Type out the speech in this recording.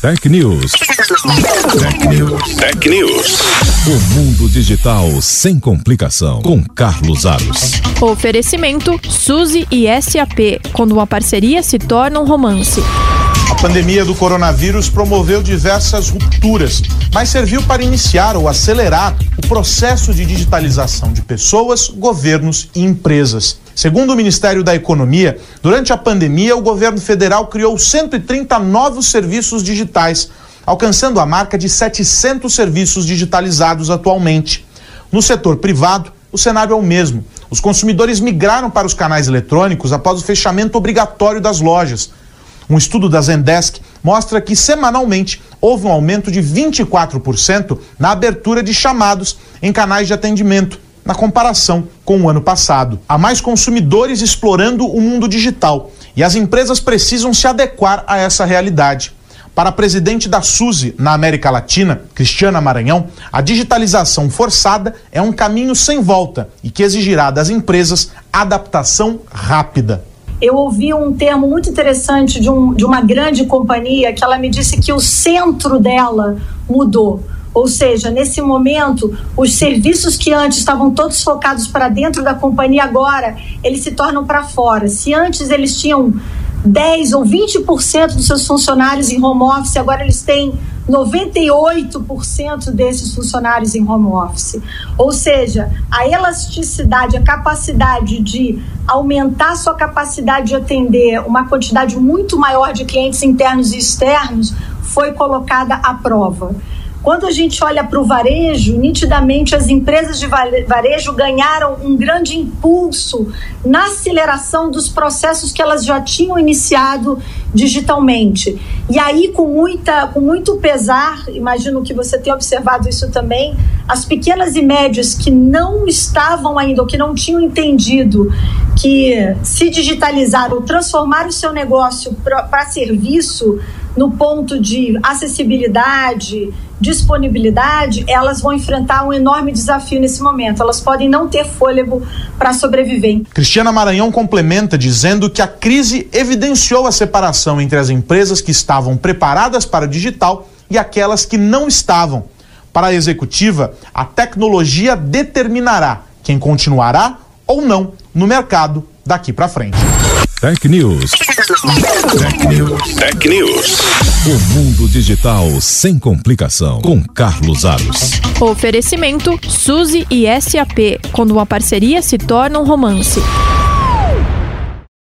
Tech News. Tech News. Tech News. O mundo digital sem complicação. Com Carlos Aros. Oferecimento Suzy e SAP. Quando uma parceria se torna um romance. A pandemia do coronavírus promoveu diversas rupturas, mas serviu para iniciar ou acelerar o processo de digitalização de pessoas, governos e empresas. Segundo o Ministério da Economia, durante a pandemia, o governo federal criou 130 novos serviços digitais, alcançando a marca de 700 serviços digitalizados atualmente. No setor privado, o cenário é o mesmo. Os consumidores migraram para os canais eletrônicos após o fechamento obrigatório das lojas. Um estudo da Zendesk mostra que semanalmente houve um aumento de 24% na abertura de chamados em canais de atendimento, na comparação com o ano passado. Há mais consumidores explorando o mundo digital e as empresas precisam se adequar a essa realidade. Para a presidente da SUSE na América Latina, Cristiana Maranhão, a digitalização forçada é um caminho sem volta e que exigirá das empresas adaptação rápida eu ouvi um termo muito interessante de, um, de uma grande companhia que ela me disse que o centro dela mudou. Ou seja, nesse momento, os serviços que antes estavam todos focados para dentro da companhia, agora eles se tornam para fora. Se antes eles tinham 10 ou 20% dos seus funcionários em home office, agora eles têm 98% desses funcionários em home office. Ou seja, a elasticidade, a capacidade de aumentar sua capacidade de atender uma quantidade muito maior de clientes internos e externos foi colocada à prova. Quando a gente olha para o varejo, nitidamente as empresas de varejo ganharam um grande impulso na aceleração dos processos que elas já tinham iniciado digitalmente. E aí, com, muita, com muito pesar, imagino que você tenha observado isso também, as pequenas e médias que não estavam ainda, ou que não tinham entendido que se digitalizar ou transformar o seu negócio para serviço no ponto de acessibilidade, disponibilidade, elas vão enfrentar um enorme desafio nesse momento. Elas podem não ter fôlego para sobreviver. Cristiana Maranhão complementa dizendo que a crise evidenciou a separação entre as empresas que estavam preparadas para o digital e aquelas que não estavam. Para a executiva, a tecnologia determinará quem continuará ou não no mercado daqui para frente. Tech News. Tech News. Tech News. O mundo digital sem complicação. Com Carlos Aros. Oferecimento Suzy e SAP. Quando uma parceria se torna um romance.